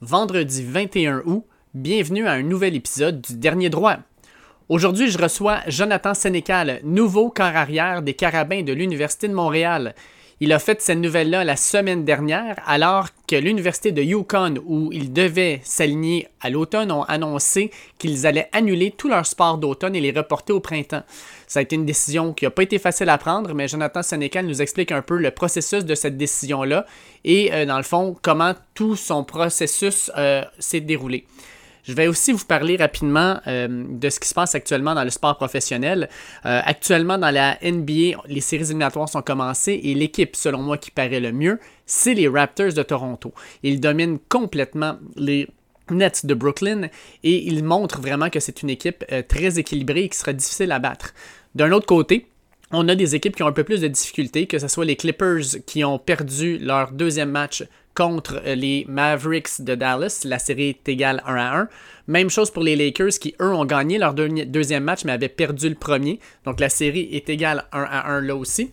vendredi 21 août. Bienvenue à un nouvel épisode du Dernier Droit. Aujourd'hui, je reçois Jonathan Sénécal, nouveau corps arrière des Carabins de l'Université de Montréal. Il a fait cette nouvelle-là la semaine dernière, alors que l'Université de Yukon, où il devait s'aligner à l'automne, ont annoncé qu'ils allaient annuler tout leur sport d'automne et les reporter au printemps. Ça a été une décision qui n'a pas été facile à prendre, mais Jonathan Sénécal nous explique un peu le processus de cette décision-là et, euh, dans le fond, comment tout son processus euh, s'est déroulé. Je vais aussi vous parler rapidement euh, de ce qui se passe actuellement dans le sport professionnel. Euh, actuellement, dans la NBA, les séries éliminatoires sont commencées et l'équipe, selon moi, qui paraît le mieux, c'est les Raptors de Toronto. Ils dominent complètement les Nets de Brooklyn et ils montrent vraiment que c'est une équipe euh, très équilibrée et qui sera difficile à battre. D'un autre côté, on a des équipes qui ont un peu plus de difficultés, que ce soit les Clippers qui ont perdu leur deuxième match contre les Mavericks de Dallas. La série est égale 1 à 1. Même chose pour les Lakers qui, eux, ont gagné leur deuxième match mais avaient perdu le premier. Donc la série est égale 1 à 1 là aussi.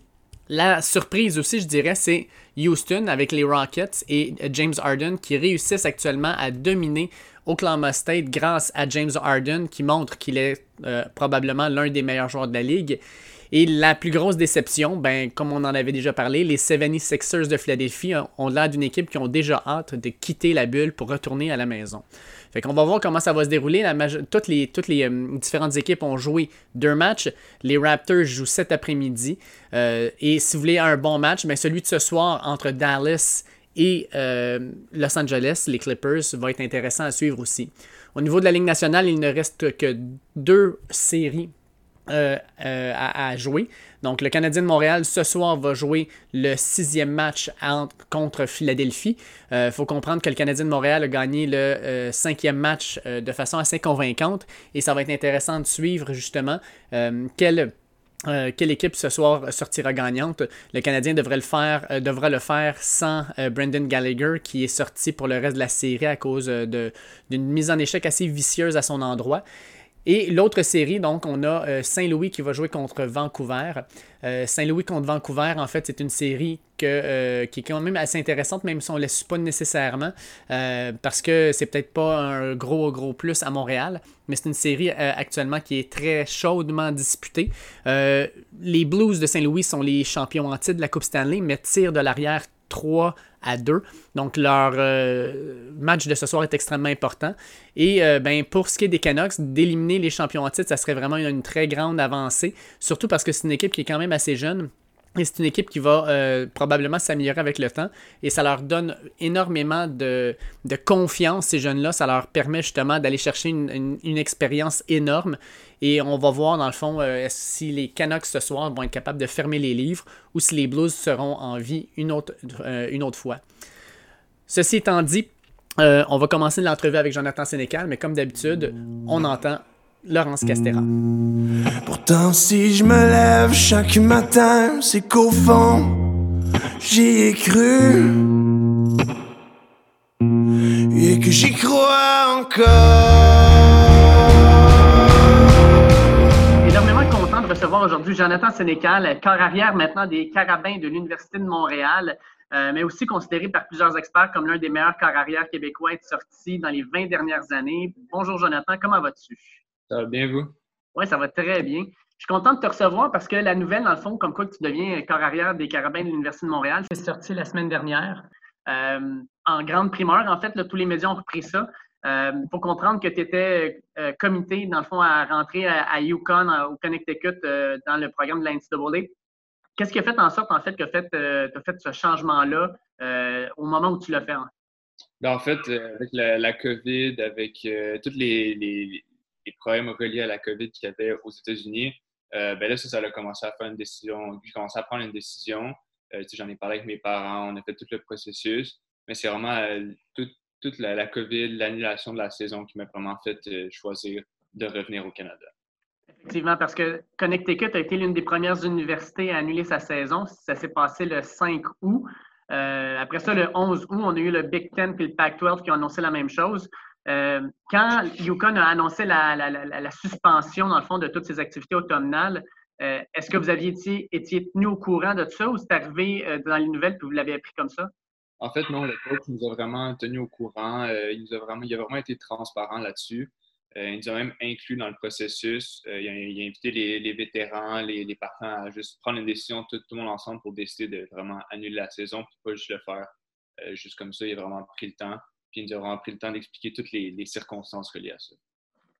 La surprise aussi, je dirais, c'est Houston avec les Rockets et James Harden qui réussissent actuellement à dominer Oklahoma State grâce à James Harden qui montre qu'il est euh, probablement l'un des meilleurs joueurs de la ligue. Et la plus grosse déception, ben, comme on en avait déjà parlé, les 76ers de Philadelphie ont l'air d'une équipe qui ont déjà hâte de quitter la bulle pour retourner à la maison. Fait qu'on va voir comment ça va se dérouler. toutes les, euh, différentes équipes ont joué deux matchs. Les Raptors jouent cet après-midi. Euh, et si vous voulez un bon match, ben, celui de ce soir entre Dallas et euh, Los Angeles, les Clippers, va être intéressant à suivre aussi. Au niveau de la Ligue nationale, il ne reste que deux séries euh, euh, à, jouer. Donc, le Canadien de Montréal, ce soir, va jouer le sixième match contre Philadelphie. Il euh, faut comprendre que le Canadien de Montréal a gagné le cinquième match de façon assez convaincante et ça va être intéressant de suivre justement quelle quelle équipe ce soir sortira gagnante. Le Canadien devrait le faire, devra le faire sans Brendan Gallagher qui est sorti pour le reste de la série à cause d'une mise en échec assez vicieuse à son endroit. Et l'autre série, donc, on a euh, Saint-Louis qui va jouer contre Vancouver. Euh, Saint-Louis contre Vancouver, en fait, c'est une série euh, qui est quand même assez intéressante, même si on ne laisse pas nécessairement, parce que c'est peut-être pas un gros, gros plus à Montréal, mais c'est une série actuellement qui est très chaudement disputée. les Blues de Saint-Louis sont les champions en titre de la Coupe Stanley, mais tirent de l'arrière 3 à 2. Donc leur euh, match de ce soir est extrêmement important. Et euh, ben, pour ce qui est des Canucks, d'éliminer les champions en titre, ça serait vraiment une, très grande avancée. Surtout parce que c'est une équipe qui est quand même assez jeune. Et c'est une équipe qui va euh, probablement s'améliorer avec le temps. Et ça leur donne énormément de, confiance, ces jeunes-là. Ça leur permet justement d'aller chercher une, expérience énorme. Et on va voir, dans le fond, euh, si les Canucks ce soir vont être capables de fermer les livres ou si les Blues seront en vie une autre, euh, une autre fois. Ceci étant dit, on va commencer l'entrevue avec Jonathan Sénécal, mais comme d'habitude, on entend Laurence Castera. Pourtant, si je me lève chaque matin, c'est qu'au fond, j'y ai cru. Et que j'y crois encore. Énormément content de recevoir aujourd'hui Jonathan Sénécal, corps arrière maintenant des Carabins de l'Université de Montréal. Euh, mais aussi considéré par plusieurs experts comme l'un des meilleurs corps arrière québécois à être sorti dans les 20 dernières années. Bonjour Jonathan, comment vas-tu? Ça va bien, vous? Oui, ça va très bien. Je suis content de te recevoir parce que la nouvelle, dans le fond, comme quoi tu deviens corps arrière des Carabins de l'Université de Montréal, c'est sorti la semaine dernière. Euh, en grande primeur, en fait, tous les médias ont repris ça. Il euh, faut comprendre que tu étais euh, comité, dans le fond, à rentrer à, Yukon, au Connecticut, dans le programme de l'NCAA. Qu'est-ce qui a fait en sorte, en fait, que tu as fait ce changement-là au moment où tu l'as fait? Ben, en fait, avec la, COVID, avec toutes les, les problèmes reliés à la COVID qu'il y avait aux États-Unis, euh, ben là, ça, a commencé à faire une décision. J'ai commencé à prendre une décision. Euh, j'en ai parlé avec mes parents, on a fait tout le processus. Mais c'est vraiment euh, toute la, COVID, l'annulation de la saison qui m'a vraiment fait choisir de revenir au Canada. Effectivement, parce que Connecticut a été l'une des premières universités à annuler sa saison. Ça s'est passé le 5 août. après ça, le 11 août, on a eu le Big Ten et le Pac-12 qui ont annoncé la même chose. Euh, quand Yukon a annoncé la, suspension, dans le fond, de toutes ces activités automnales, euh, est-ce que vous aviez été, tenu au courant de ça ou c'est arrivé euh, dans les nouvelles que vous l'avez appris comme ça? En fait, non, le coach nous a vraiment tenu au courant. il, nous a vraiment, il a vraiment été transparent là-dessus. il nous a même inclus dans le processus. il, a, invité les, vétérans, les, les, parents à juste prendre une décision, tout, tout, le monde ensemble, pour décider de vraiment annuler la saison, puis pas juste le faire juste comme ça. Il a vraiment pris le temps. Puis il nous a vraiment pris le temps d'expliquer toutes les, les circonstances reliées à ça.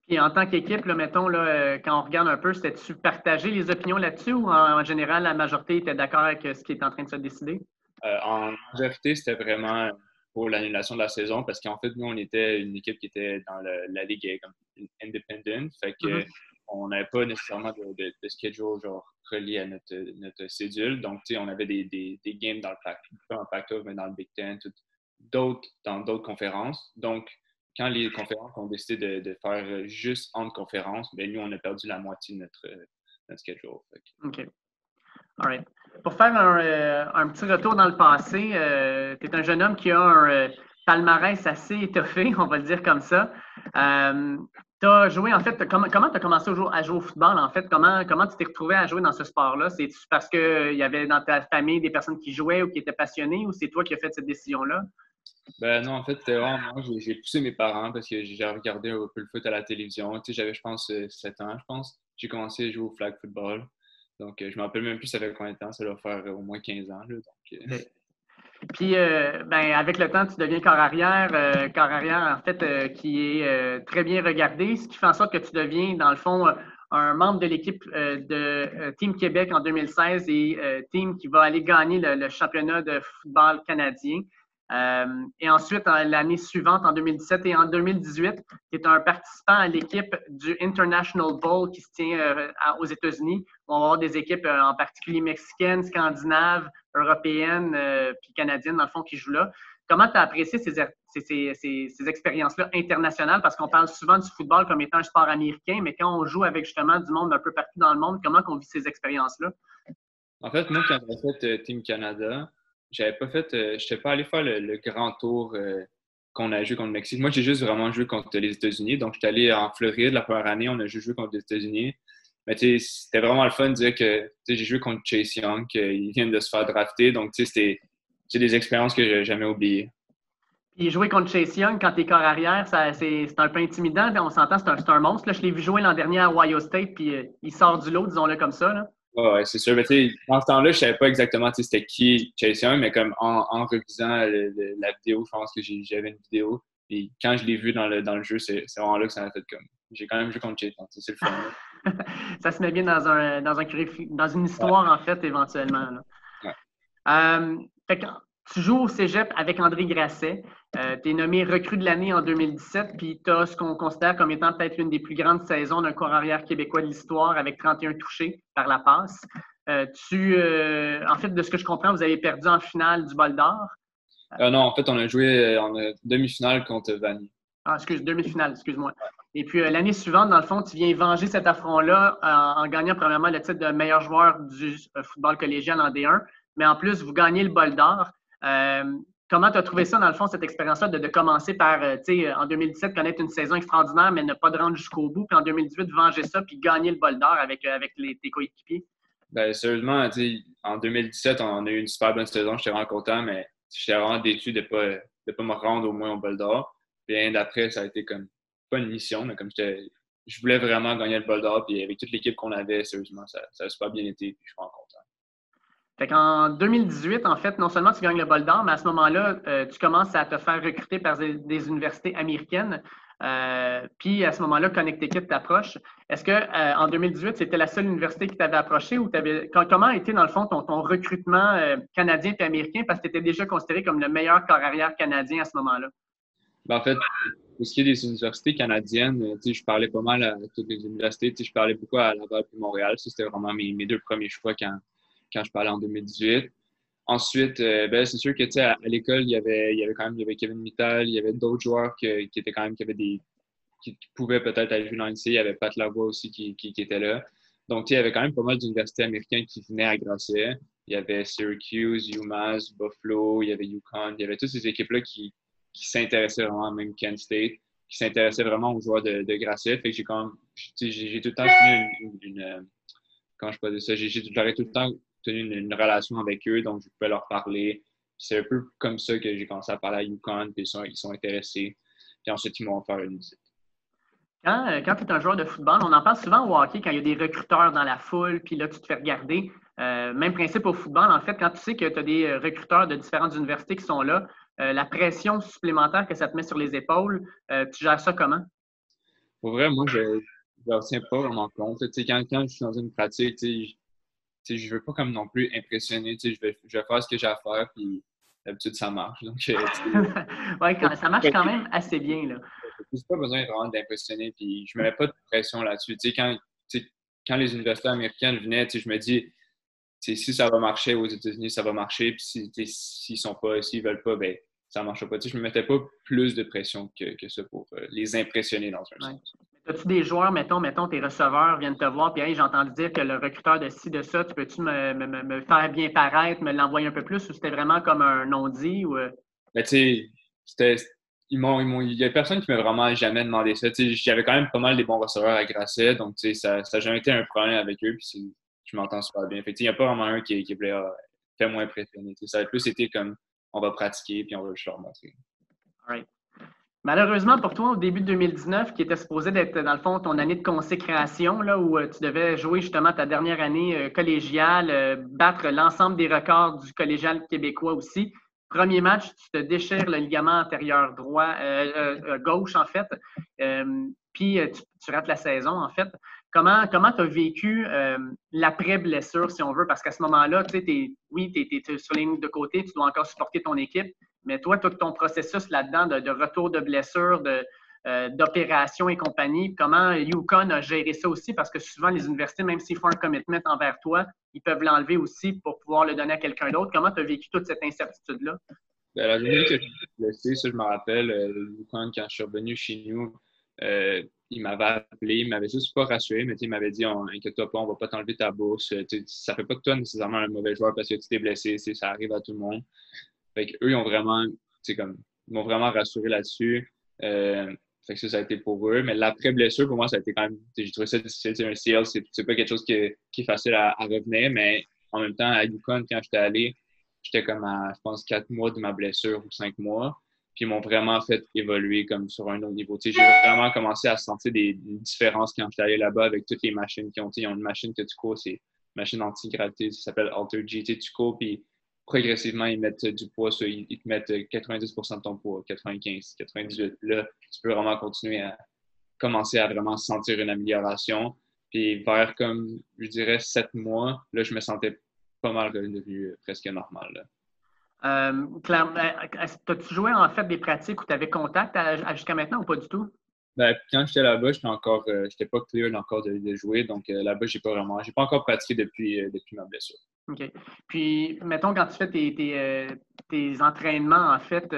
Et en tant qu'équipe, mettons, là, euh, quand on regarde un peu, c'était-tu partager les opinions là-dessus ou en, général, la majorité était d'accord avec euh, ce qui est en train de se décider? Euh, en majorité, c'était vraiment pour l'annulation de la saison parce qu'en fait, nous, on était une équipe qui était dans la ligue comme independent. Fait que mm-hmm. on n'avait pas nécessairement de, schedule genre relié à notre, notre cédule. Donc, tu sais, on avait des, des, des, games dans le Pac, pas en Pac-12, mais dans le Big Ten, d'autres dans d'autres conférences. Donc, quand les conférences ont décidé de, faire juste entre conférences, bien, nous, on a perdu la moitié de notre, notre schedule. OK. All right. Pour faire un, euh, un, petit retour dans le passé, euh, tu es un jeune homme qui a un euh, palmarès assez étoffé, on va le dire comme ça. tu as joué, en fait, comment tu as commencé à jouer, au football, en fait? Comment, comment tu t'es retrouvé à jouer dans ce sport-là? C'est parce qu'il y avait dans ta famille des personnes qui jouaient ou qui étaient passionnées ou c'est toi qui as fait cette décision-là? Ben non, en fait, vraiment moi. J'ai poussé mes parents parce que j'ai regardé un peu le foot à la télévision. Tu sais, j'avais, je pense, 7 ans, je pense. J'ai commencé à jouer au flag football. Donc, euh, je ne me rappelle même plus ça fait combien de temps. Ça doit faire au moins 15 ans. Là, donc, euh. Puis, euh, ben, avec le temps, tu deviens corps arrière. corps arrière, en fait, qui est très bien regardé, ce qui fait en sorte que tu deviens, dans le fond, un membre de l'équipe de Team Québec en 2016 et Team qui va aller gagner le championnat de football canadien. Euh, et ensuite, l'année suivante, en 2017 et en 2018, tu es un participant à l'équipe du International Bowl qui se tient euh, aux États-Unis. On va avoir des équipes euh, en particulier mexicaines, scandinaves, européennes, puis canadiennes, dans le fond, qui jouent là. Comment tu as apprécié ces, ces, ces, expériences-là internationales? Parce qu'on parle souvent du football comme étant un sport américain, mais quand on joue avec justement du monde un peu partout dans le monde, comment on vit ces expériences-là? En fait, moi, quand j'ai fait Team Canada, j'avais pas fait, euh, je n'étais pas allé faire le, grand tour euh, qu'on a joué contre le Mexique. Moi, j'ai juste vraiment joué contre les États-Unis. Donc, j'étais allé en Floride la première année, on a juste joué contre les États-Unis. Mais c'était vraiment le fun de dire que j'ai joué contre Chase Young, qu'il vient de se faire drafter. Donc, c'était des expériences que je n'ai jamais oubliées. Puis jouer contre Chase Young quand tu es corps arrière, c'est un peu intimidant. On s'entend, c'est un, un, monstre. Là, je l'ai vu jouer l'an dernier à Ohio State, puis euh, il sort du lot, disons-le comme ça. Ouais, c'est sûr. Mais dans ce temps-là, je savais pas exactement c'était qui Chase Young, mais comme en, en revisant la vidéo, je pense que j'avais une vidéo. Et quand je l'ai vu dans le, dans le jeu, c'est vraiment là que ça m'a fait comme. J'ai quand même joué contre Chase Young. C'est le fun. ça se met bien dans, un, dans, un, dans une histoire, en fait, éventuellement. Là. Ouais. Euh, fait tu joues au cégep avec André Grasset. Euh, tu es nommé recrue de l'année en 2017, puis tu as ce qu'on considère comme étant peut-être l'une des plus grandes saisons d'un corps arrière québécois de l'histoire avec 31 touchés par la passe. Euh, tu, euh, en fait, de ce que je comprends, vous avez perdu en finale du bol d'or. non, en fait, on a joué en demi-finale contre Vanny. Ah, excuse, demi-finale, excuse-moi. Et puis l'année suivante, dans le fond, tu viens venger cet affront-là en, gagnant premièrement le titre de meilleur joueur du football collégial en D1, mais en plus, vous gagnez le bol d'or. Euh, comment tu as trouvé ça, dans le fond, cette expérience-là, de, commencer par, euh, tu sais, en 2017, connaître une saison extraordinaire, mais ne pas de rendre jusqu'au bout, puis en 2018, venger ça, puis gagner le bol d'or avec, euh, tes coéquipiers? Bien, sérieusement, en 2017, on a eu une super bonne saison, j'étais vraiment content, mais j'étais vraiment déçu de ne pas, de pas me rendre au moins au bol d'or. Puis d'après, ça a été comme, pas une mission, mais comme je voulais vraiment gagner le bol d'or, puis avec toute l'équipe qu'on avait, sérieusement, ça, ça a super bien été, puis je suis vraiment content. Fait qu'en 2018, en fait, non seulement tu gagnes le bol d'or, mais à ce moment-là, euh, tu commences à te faire recruter par des, universités américaines. Euh, puis à ce moment-là, Connecticut t'approche. Est-ce que euh, en 2018, c'était la seule université qui t'avait approché ou comment a été dans le fond ton, recrutement canadien et américain? Parce que tu étais déjà considéré comme le meilleur corps arrière canadien à ce moment-là? Ben, en fait, pour ce qui est des universités canadiennes, je parlais pas mal à toutes les universités. Je parlais beaucoup à Laval et Montréal. Ça, c'était vraiment mes, mes, deux premiers choix quand, quand je parlais en 2018. Ensuite, euh, ben, c'est sûr que à, à l'école, il y avait, il y avait quand même il y avait Kevin Mittal, il y avait d'autres joueurs qui étaient quand même qui avaient des qui pouvaient peut-être aller jouer dans Il y avait Pat Lavoie aussi qui, était là. Donc, il y avait quand même pas mal d'universités américaines qui venaient à Grasset. Il y avait Syracuse, UMass, Buffalo, il y avait UConn. Il y avait toutes ces équipes-là qui, s'intéressaient vraiment, même Kent State, qui s'intéressaient vraiment aux joueurs de, Grasset. Fait que j'ai quand j'ai tout le temps tenu une, une, quand je ça, j'ai tout le temps tenu une, relation avec eux, donc je pouvais leur parler. c'est un peu comme ça que j'ai commencé à parler à Yukon, puis ils sont, ils sont intéressés. Puis ensuite, ils m'ont offert une visite. Quand, euh, quand tu es un joueur de football, on en parle souvent au hockey quand il y a des recruteurs dans la foule, puis là, tu te fais regarder. Euh, même principe au football, en fait, quand tu sais que tu as des euh, recruteurs de différentes universités qui sont là, la pression supplémentaire que ça te met sur les épaules, tu gères ça comment? Pour vrai, moi, je ne retiens pas vraiment compte. quand, quand je suis dans une pratique, je ne veux pas comme non plus impressionner. Je vais, je vais faire ce que j'ai à faire, puis d'habitude, ça marche. Donc, oui, ça marche quand même assez bien. Là n'ai pas besoin vraiment d'impressionner, puis je ne me mets pas de pression là-dessus. quand, quand les universités américaines venaient, je me dis, si ça va marcher aux États-Unis, ça va marcher, puis s'ils ne sont pas, s'ils veulent pas, ben ça ne marche pas. je ne me mettais pas plus de pression que, que ça pour euh, les impressionner dans un sens. As-tu des joueurs, mettons, mettons, tes receveurs viennent te voir, puis hey, j'ai entendu dire que le recruteur de ci, de ça, tu peux-tu me, me, faire bien paraître, me l'envoyer un peu plus, ou c'était vraiment comme un non-dit? Ou... Euh? Ben, tu sais, ils m'ont, il y a personne qui m'a vraiment jamais demandé ça. J'avais quand même pas mal des bons receveurs à Grasset, donc ça n'a jamais été un problème avec eux. Puis je m'entends super bien. il n'y a pas vraiment un qui, qui voulait faire moins impressionner. Ça a plus été comme on va pratiquer puis on va juste leur montrer. Malheureusement pour toi, au début de 2019, qui était supposé d'être, dans le fond, ton année de consécration, là, où euh, tu devais jouer justement ta dernière année euh, collégiale, euh, battre l'ensemble des records du collégial québécois aussi, Premier match, tu te déchires le ligament antérieur droit, euh, gauche, en fait. puis tu, rates la saison, en fait. Comment tu as vécu l'après-blessure, si on veut? Parce qu'à ce moment-là, tu sais, oui, tu es, sur les lignes de côté, tu dois encore supporter ton équipe. Mais toi, tout ton processus là-dedans de, retour de blessure, de, euh, d'opérations et compagnie. Comment Yukon a géré ça aussi, parce que souvent, les universités, même s'ils font un commitment envers toi, ils peuvent l'enlever aussi pour pouvoir le donner à quelqu'un d'autre. Comment tu as vécu toute cette incertitude-là? Ben, la journée que j'ai blessé, ça, je me rappelle, euh, Yukon, quand je suis revenu chez nous, euh, il m'avait appelé, il m'avait juste pas rassuré, mais il m'avait dit Inquiète-toi pas, on va pas t'enlever ta bourse. ça fait pas que toi nécessairement un mauvais joueur parce que tu t'es blessé, ça arrive à tout le monde. Fait eux, ils ont vraiment, comme, m'ont vraiment rassuré là-dessus. Fait que ça, ça a été pour eux. Mais l'après-blessure, pour moi, ça a été quand même. J'ai trouvé ça difficile. Un CL, c'est pas quelque chose qui est, qui est facile à, revenir, mais en même temps, à Yukon, quand j'étais allé, j'étais comme à, je pense, quatre mois de ma blessure ou cinq mois. Puis ils m'ont vraiment fait évoluer comme sur un autre niveau. J'ai vraiment commencé à sentir des, différences quand j'étais allé là-bas avec toutes les machines qui ont. Ils ont une machine que tu cours, c'est une machine anti-gravité, ça s'appelle Alter G. Tu cours, puis progressivement, ils mettent du poids, ils, te mettent 90% de ton poids, 95, 98. Là, tu peux vraiment continuer à commencer à vraiment sentir une amélioration. Puis vers comme, je dirais, sept mois, là, je me sentais pas mal devenu presque normal. Euh, as-tu joué en fait des pratiques où tu avais contact jusqu'à maintenant ou pas du tout? Ben, quand j'étais là-bas, j'étais encore, euh, j'étais pas clear encore de, jouer, donc euh, là-bas, j'ai pas vraiment, j'ai pas encore pratiqué depuis, euh, depuis ma blessure. OK. Puis, mettons, quand tu fais tes, entraînements, en fait,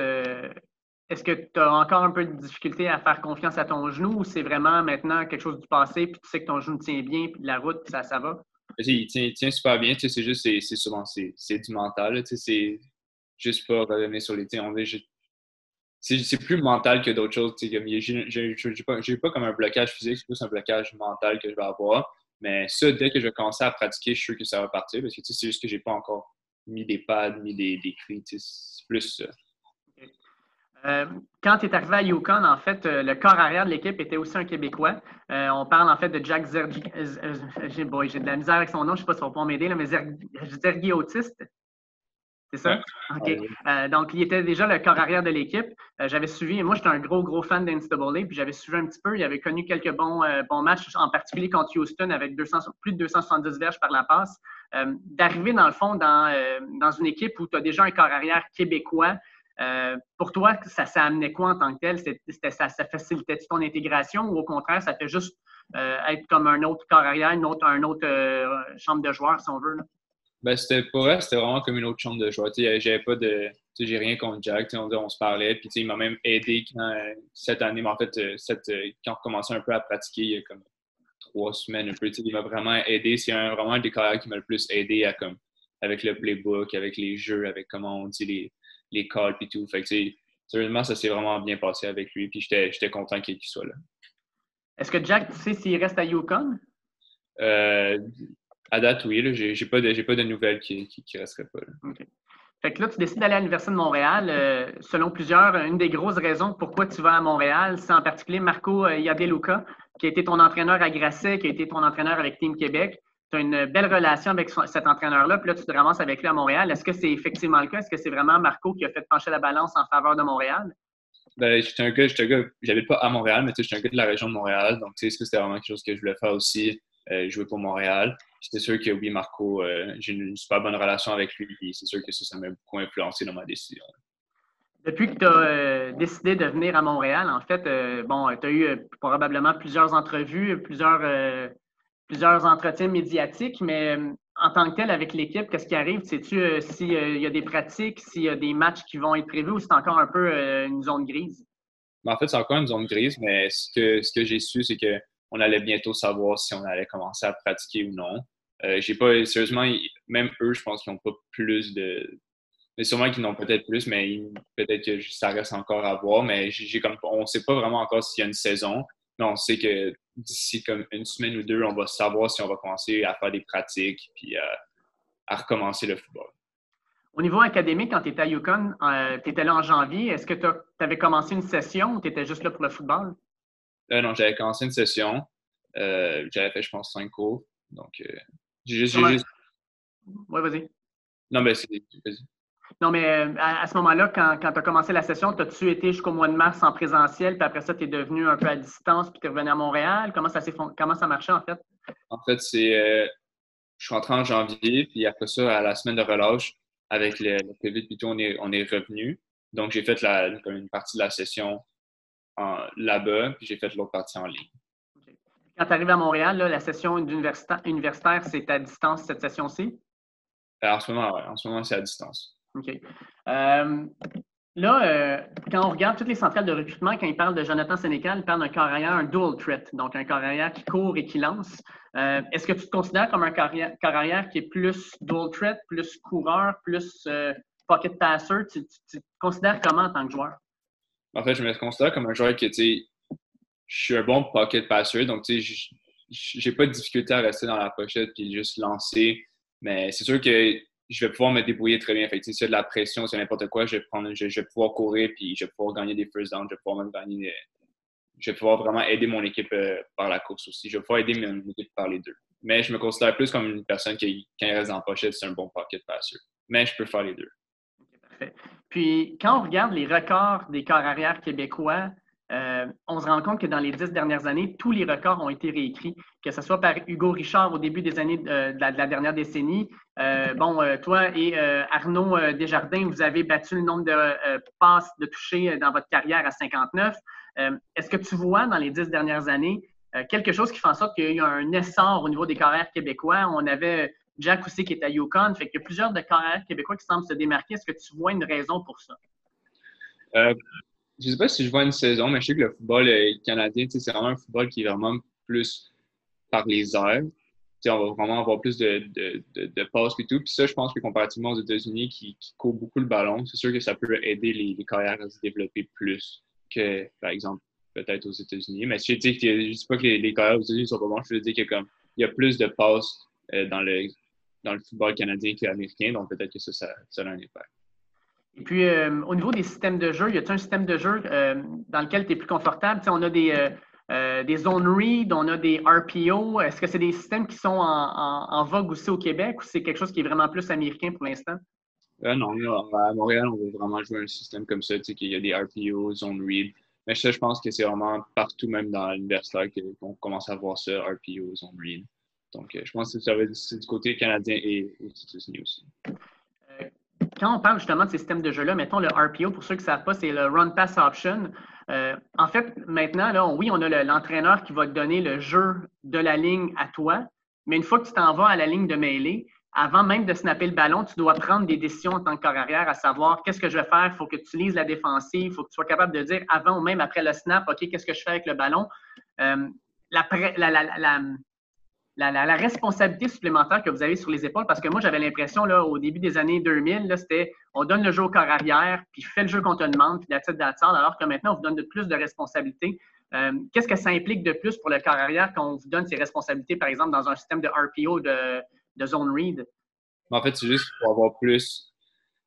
est-ce que tu as encore un peu de difficulté à faire confiance à ton genou ou c'est vraiment maintenant quelque chose du passé, puis tu sais que ton genou tient bien, puis la route, puis ça, ça va? Il tient, tient super bien, c'est juste, c'est souvent, c'est du mental, c'est juste pas revenir sur les, on c'est plus mental que d'autres choses. Je n'ai pas, pas, comme un blocage physique, c'est plus un blocage mental que je vais avoir. Mais ça, dès que je vais commencer à pratiquer, je suis sûr que ça va partir parce que c'est juste que j'ai pas encore mis des pads, mis des, des cris. C'est plus ça. Euh, quand tu es arrivé à Yukon, en fait, euh, le corps arrière de l'équipe était aussi un Québécois. Euh, on parle en fait de Jack Zergi. J'ai de la misère avec son nom, je ne sais pas si on peut m'aider, mais Zergi Autiste. C'est ça? OK. Euh, donc, il était déjà le corps arrière de l'équipe. Euh, j'avais suivi, moi, j'étais un gros, gros fan d'NCAA, puis j'avais suivi un petit peu. Il avait connu quelques bons, euh, bons matchs, en particulier contre Houston, avec 200, plus de 270 verges par la passe. D'arriver, dans le fond, dans, dans une équipe où tu as déjà un corps arrière québécois, pour toi, ça, ça amenait quoi en tant que tel? C'était, ça, ça facilitait ton intégration ou au contraire, ça fait juste être comme un autre corps arrière, une autre, un autre chambre de joueurs, si on veut? Là? Ben, c'était pour elle, c'était vraiment comme une autre chambre de joie. J'avais pas de. J'ai rien contre Jack. On, on, se parlait. Puis il m'a même aidé quand, cette année, mais en fait, euh, cette, euh, quand on commençait un peu à pratiquer, il y a comme trois semaines un peu. Il m'a vraiment aidé. C'est vraiment un des carrières qui m'a le plus aidé à comme avec le playbook, avec les jeux, avec comment on dit les, les calls et tout. Fait que sérieusement, ça s'est vraiment bien passé avec lui. Puis j'étais content qu'il soit là. Est-ce que Jack, tu sais s'il reste à Yukon? Euh, à date, oui. Je n'ai pas, de, pas de nouvelles qui ne resteraient pas. Fait que là, tu décides d'aller à l'Université de Montréal. Euh, selon plusieurs, une des grosses raisons pourquoi tu vas à Montréal, c'est en particulier Marco euh, Yadeluca, qui a été ton entraîneur à Grasset, qui a été ton entraîneur avec Team Québec. Tu as une belle relation avec cet entraîneur-là, puis là, tu te ramasses avec lui à Montréal. Est-ce que c'est effectivement le cas? Est-ce que c'est vraiment Marco qui a fait pencher la balance en faveur de Montréal? Ben, j'étais un gars, j'étais un gars, j'habite pas à Montréal, mais j'étais un gars de la région de Montréal. Donc, tu sais, c'était vraiment quelque chose que je voulais faire aussi, euh, jouer pour Montréal. J'étais sûr que oui, Marco, euh, j'ai une super bonne relation avec lui, et c'est sûr que ça, ça m'a beaucoup influencé dans ma décision. Depuis que tu as euh, décidé de venir à Montréal, en fait, bon, tu as eu probablement plusieurs entrevues, plusieurs, plusieurs entretiens médiatiques, mais en tant que tel, avec l'équipe, qu'est-ce qui arrive? Sais-tu euh, s'il y a des pratiques, s'il y a des matchs qui vont être prévus ou c'est encore un peu euh, une zone grise? Ben, en fait, c'est encore une zone grise, mais ce que, ce que j'ai su, c'est qu'on allait bientôt savoir si on allait commencer à pratiquer ou non. Euh, j'ai pas, sérieusement, même eux, je pense qu'ils n'ont pas plus de. Mais sûrement qu'ils n'ont peut-être plus, mais peut-être que ça reste encore à voir. Mais j'ai comme, on ne sait pas vraiment encore s'il y a une saison. Mais on sait que d'ici comme une semaine ou deux, on va savoir si on va commencer à faire des pratiques puis à recommencer le football. Au niveau académique, quand tu étais à Yukon, euh, tu étais là en janvier. Est-ce que tu avais commencé une session ou tu étais juste là pour le football? Euh, non, j'avais commencé une session. j'avais fait, je pense, cinq cours. Donc, j'ai juste. Oui, vas-y. Non, mais c'est. Vas-y. Non, mais euh, à, ce moment-là, quand, tu as commencé la session, as-tu été jusqu'au mois de mars en présentiel, puis après ça, tu es devenu un peu à distance, puis tu es revenu à Montréal? Comment ça, comment ça marchait en fait? En fait, c'est. Euh, je suis rentré en janvier, puis après ça, à la semaine de relâche, avec le, le COVID, puis tout, on est, on est revenu. Donc, j'ai fait la, une partie de la session là-bas, puis j'ai fait l'autre partie en ligne. Quand tu arrives à Montréal, la session universitaire, c'est à distance cette session-ci? Euh, en ce moment, oui. En ce moment, c'est à distance. OK. Euh, là, euh, quand on regarde toutes les centrales de recrutement, quand ils parlent de Jonathan Sénécal, ils parlent d'un carrière, un dual threat, donc un carrière qui court et qui lance. Euh, est-ce que tu te considères comme un carrière qui est plus dual threat, plus coureur, plus pocket passer? Tu, te considères comment en tant que joueur? En fait, je me considère comme un joueur qui, tu je suis un bon pocket passer, donc, tu sais, j'ai pas de difficulté à rester dans la pochette et juste lancer. Mais c'est sûr que je vais pouvoir me débrouiller très bien. Fait a de la pression, c'est n'importe quoi, je vais, prendre, je, vais pouvoir courir puis je vais pouvoir gagner des first downs, je vais pouvoir même gagner Je vais pouvoir vraiment aider mon équipe euh, par la course aussi. Je vais pouvoir aider mon équipe par les deux. Mais je me considère plus comme une personne qui, quand il reste en pochette, c'est un bon pocket passer. Mais je peux faire les deux. Puis, quand on regarde les records des corps arrière québécois, euh, on se rend compte que dans les dix dernières années, tous les records ont été réécrits, que ce soit par Hugo Richard au début des années de, la, dernière décennie. Euh, bon, euh, toi et Arnaud Desjardins, vous avez battu le nombre de passes de toucher dans votre carrière à 59. Est-ce que tu vois dans les dix dernières années quelque chose qui fait en sorte qu'il y a eu un essor au niveau des carrières québécois? On avait Jack aussi qui est à Yukon, fait qu'il y a plusieurs de carrières québécois qui semblent se démarquer. Est-ce que tu vois une raison pour ça? je sais pas si je vois une saison, mais je sais que le football euh, canadien, c'est vraiment un football qui est vraiment plus par les airs. on va vraiment avoir plus de, passes et tout. Puis ça, je pense que comparativement aux États-Unis qui, courent beaucoup le ballon, c'est sûr que ça peut aider les, carrières à se développer plus que, par exemple, peut-être aux États-Unis. Mais je ne dis pas que les, carrières aux États-Unis sont pas bons. Je veux dire qu'il y a plus de passes euh, dans, le, dans le football canadien qu'américain. Donc peut-être que ça, ça, ça a un impact. Et puis, euh, au niveau des systèmes de jeu, y a-t-il un système de jeu euh, dans lequel tu es plus confortable? on a des, euh, des zones read, on a des RPO. Est-ce que c'est des systèmes qui sont en, vogue aussi au Québec ou c'est quelque chose qui est vraiment plus américain pour l'instant? non, à Montréal, on veut vraiment jouer un système comme ça, tu sais, qu'il y a des RPO, zone read. Mais ça, je pense que c'est vraiment partout, même dans l'université, qu'on commence à voir ça, RPO, zone read. Donc, je pense que ça va être du côté canadien et aux États-Unis aussi quand on parle justement de ces systèmes de jeu-là, mettons le RPO, pour ceux qui ne savent pas, c'est le Run Pass Option. Euh, en fait, maintenant, là, oui, on a l'entraîneur qui va te donner le jeu de la ligne à toi, mais une fois que tu t'en vas à la ligne de mêlée, avant même de snapper le ballon, tu dois prendre des décisions en tant que corps arrière, à savoir qu'est-ce que je vais faire, il faut que tu lises la défensive, il faut que tu sois capable de dire avant ou même après le snap, OK, qu'est-ce que je fais avec le ballon? Euh, la, responsabilité supplémentaire que vous avez sur les épaules, parce que moi, j'avais l'impression, là, au début des années 2000, c'était on donne le jeu au corps arrière, puis fais le jeu qu'on te demande, puis la tête d'attente, alors que maintenant, on vous donne de plus de responsabilités. Euh, qu'est-ce que ça implique de plus pour le corps arrière quand on vous donne ces responsabilités, par exemple, dans un système de RPO de, zone read? En fait, c'est juste pour avoir plus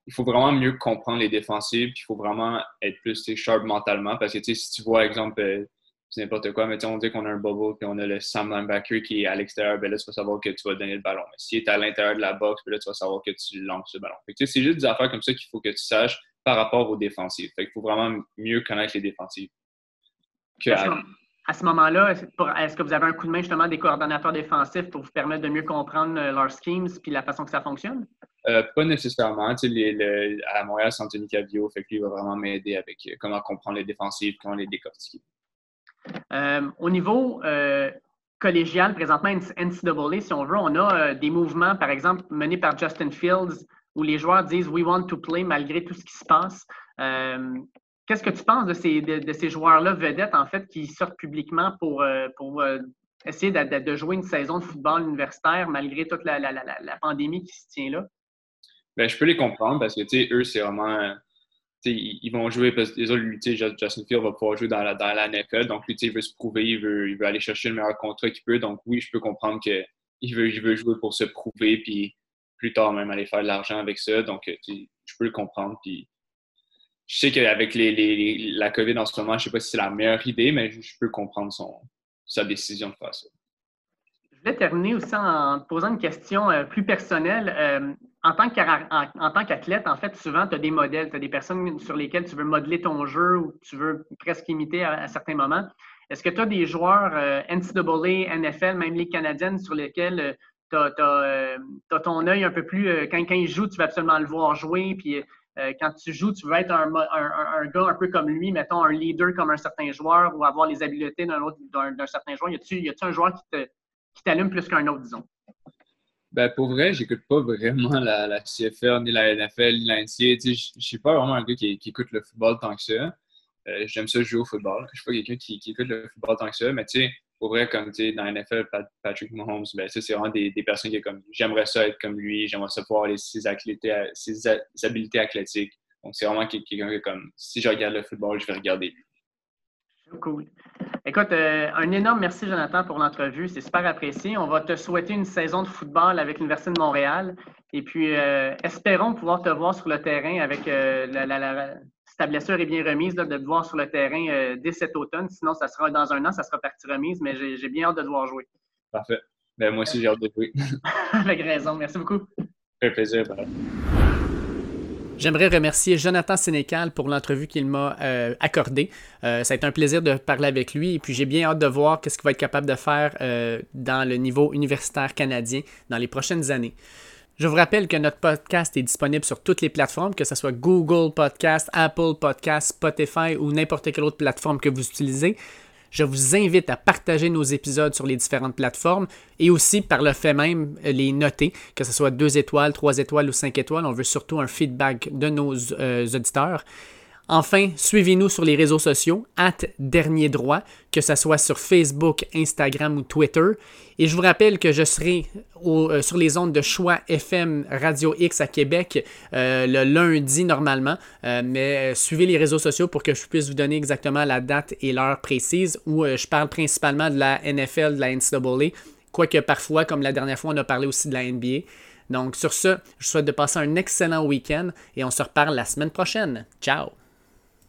il faut vraiment mieux comprendre les défensives, puis il faut vraiment être plus sharp mentalement. Parce que si tu vois, exemple, euh, c'est n'importe quoi, mais on dit qu'on a un bubble, puis on a le Sam linebacker qui est à l'extérieur, ben là, tu vas savoir que tu vas donner le ballon. Mais s'il est à l'intérieur de la box, ben là, tu vas savoir que tu lances le ballon. c'est juste des affaires comme ça qu'il faut que tu saches par rapport aux défensives. Fait qu'il faut vraiment mieux connaître les défensives. à... ce moment-là, est-ce que vous avez un coup de main justement des coordonnateurs défensifs pour vous permettre de mieux comprendre euh, leurs schemes puis la façon que ça fonctionne? Euh, pas nécessairement. à Montréal, c'est Anthony Cavio, fait que lui va vraiment m'aider avec euh, comment comprendre les défensives, comment les décortiquer. Euh, au niveau collégial, présentement, NCAA, si on veut, on a des mouvements, par exemple, menés par Justin Fields, où les joueurs disent We want to play malgré tout ce qui se passe. Qu'est-ce que tu penses de ces, joueurs-là vedettes, en fait, qui sortent publiquement pour, essayer de, jouer une saison de football universitaire malgré toute la, la, pandémie qui se tient là? Ben, je peux les comprendre parce que, tu sais, eux, c'est vraiment. Ils, vont jouer parce que les autres, lui, Justin Field va pouvoir jouer dans la, NFL. Donc, lui, il veut se prouver, il veut, aller chercher le meilleur contrat qu'il peut. Donc, oui, je peux comprendre qu'il veut, il veut jouer pour se prouver, puis plus tard même aller faire de l'argent avec ça. Donc, je peux le comprendre. Puis, je sais qu'avec la COVID en ce moment, je ne sais pas si c'est la meilleure idée, mais je, peux comprendre sa décision de faire ça. Je vais terminer aussi en posant une question euh, plus personnelle. Euh, en tant qu'athlète, en, fait, souvent, tu as des modèles, tu as des personnes sur lesquelles tu veux modeler ton jeu ou tu veux presque imiter à, certains moments. Est-ce que tu as des joueurs euh, NCAA, NFL, même les Canadiennes, sur lesquels euh, tu as, euh, ton œil un peu plus. quand, quand il joue, tu vas absolument le voir jouer. Puis quand tu joues, tu veux être un, gars un peu comme lui, mettons un leader comme un certain joueur ou avoir les habiletés d'un certain joueur. Y a-t-il un joueur qui t'allume plus qu'un autre, disons? Ben, pour vrai, j'écoute pas vraiment la, la, CFL, ni la NFL, ni la NCA. Je suis pas vraiment un gars qui, écoute le football tant que ça. Euh, j'aime ça jouer au football. Je suis pas quelqu'un qui, écoute le football tant que ça. Mais tu sais, pour vrai, comme tu sais, dans la NFL, Patrick Mahomes, ben, ça, c'est vraiment des, des, personnes qui comme j'aimerais ça être comme lui, j'aimerais ça pouvoir ses, ses, habiletés athlétiques. Donc, c'est vraiment quelqu'un qui, comme, si je regarde le football, je vais regarder lui. Cool. Écoute, euh, un énorme merci, Jonathan, pour l'entrevue. C'est super apprécié. On va te souhaiter une saison de football avec l'Université de Montréal. Et puis, euh, espérons pouvoir te voir sur le terrain avec euh, la, si ta blessure est bien remise, de te voir sur le terrain dès cet automne. Sinon, ça sera dans un an, ça sera partie remise, mais j'ai bien hâte de te voir jouer. Parfait. Ben, moi aussi, j'ai hâte de jouer. avec raison. Merci beaucoup. Un plaisir. J'aimerais remercier Jonathan Sénécal pour l'entrevue qu'il m'a euh, accordée. Euh, ça a été un plaisir de parler avec lui et puis j'ai bien hâte de voir qu'est-ce qu'il va être capable de faire euh, dans le niveau universitaire canadien dans les prochaines années. Je vous rappelle que notre podcast est disponible sur toutes les plateformes, que ce soit Google Podcast, Apple Podcast, Spotify ou n'importe quelle autre plateforme que vous utilisez. Je vous invite à partager nos épisodes sur les différentes plateformes et aussi par le fait même les noter, que ce soit deux étoiles, trois étoiles ou cinq étoiles. On veut surtout un feedback de nos euh, auditeurs. Enfin, suivez-nous sur les réseaux sociaux, at Dernier Droit, que ce soit sur Facebook, Instagram ou Twitter. Et je vous rappelle que je serai euh, sur les ondes de choix FM Radio X à Québec euh, le lundi normalement. Euh, mais suivez les réseaux sociaux pour que je puisse vous donner exactement la date et l'heure précise où je parle principalement de la NFL, de la NCAA. Quoique parfois, comme la dernière fois, on a parlé aussi de la NBA. Donc sur ce, je souhaite de passer un excellent week-end et on se reparle la semaine prochaine. Ciao!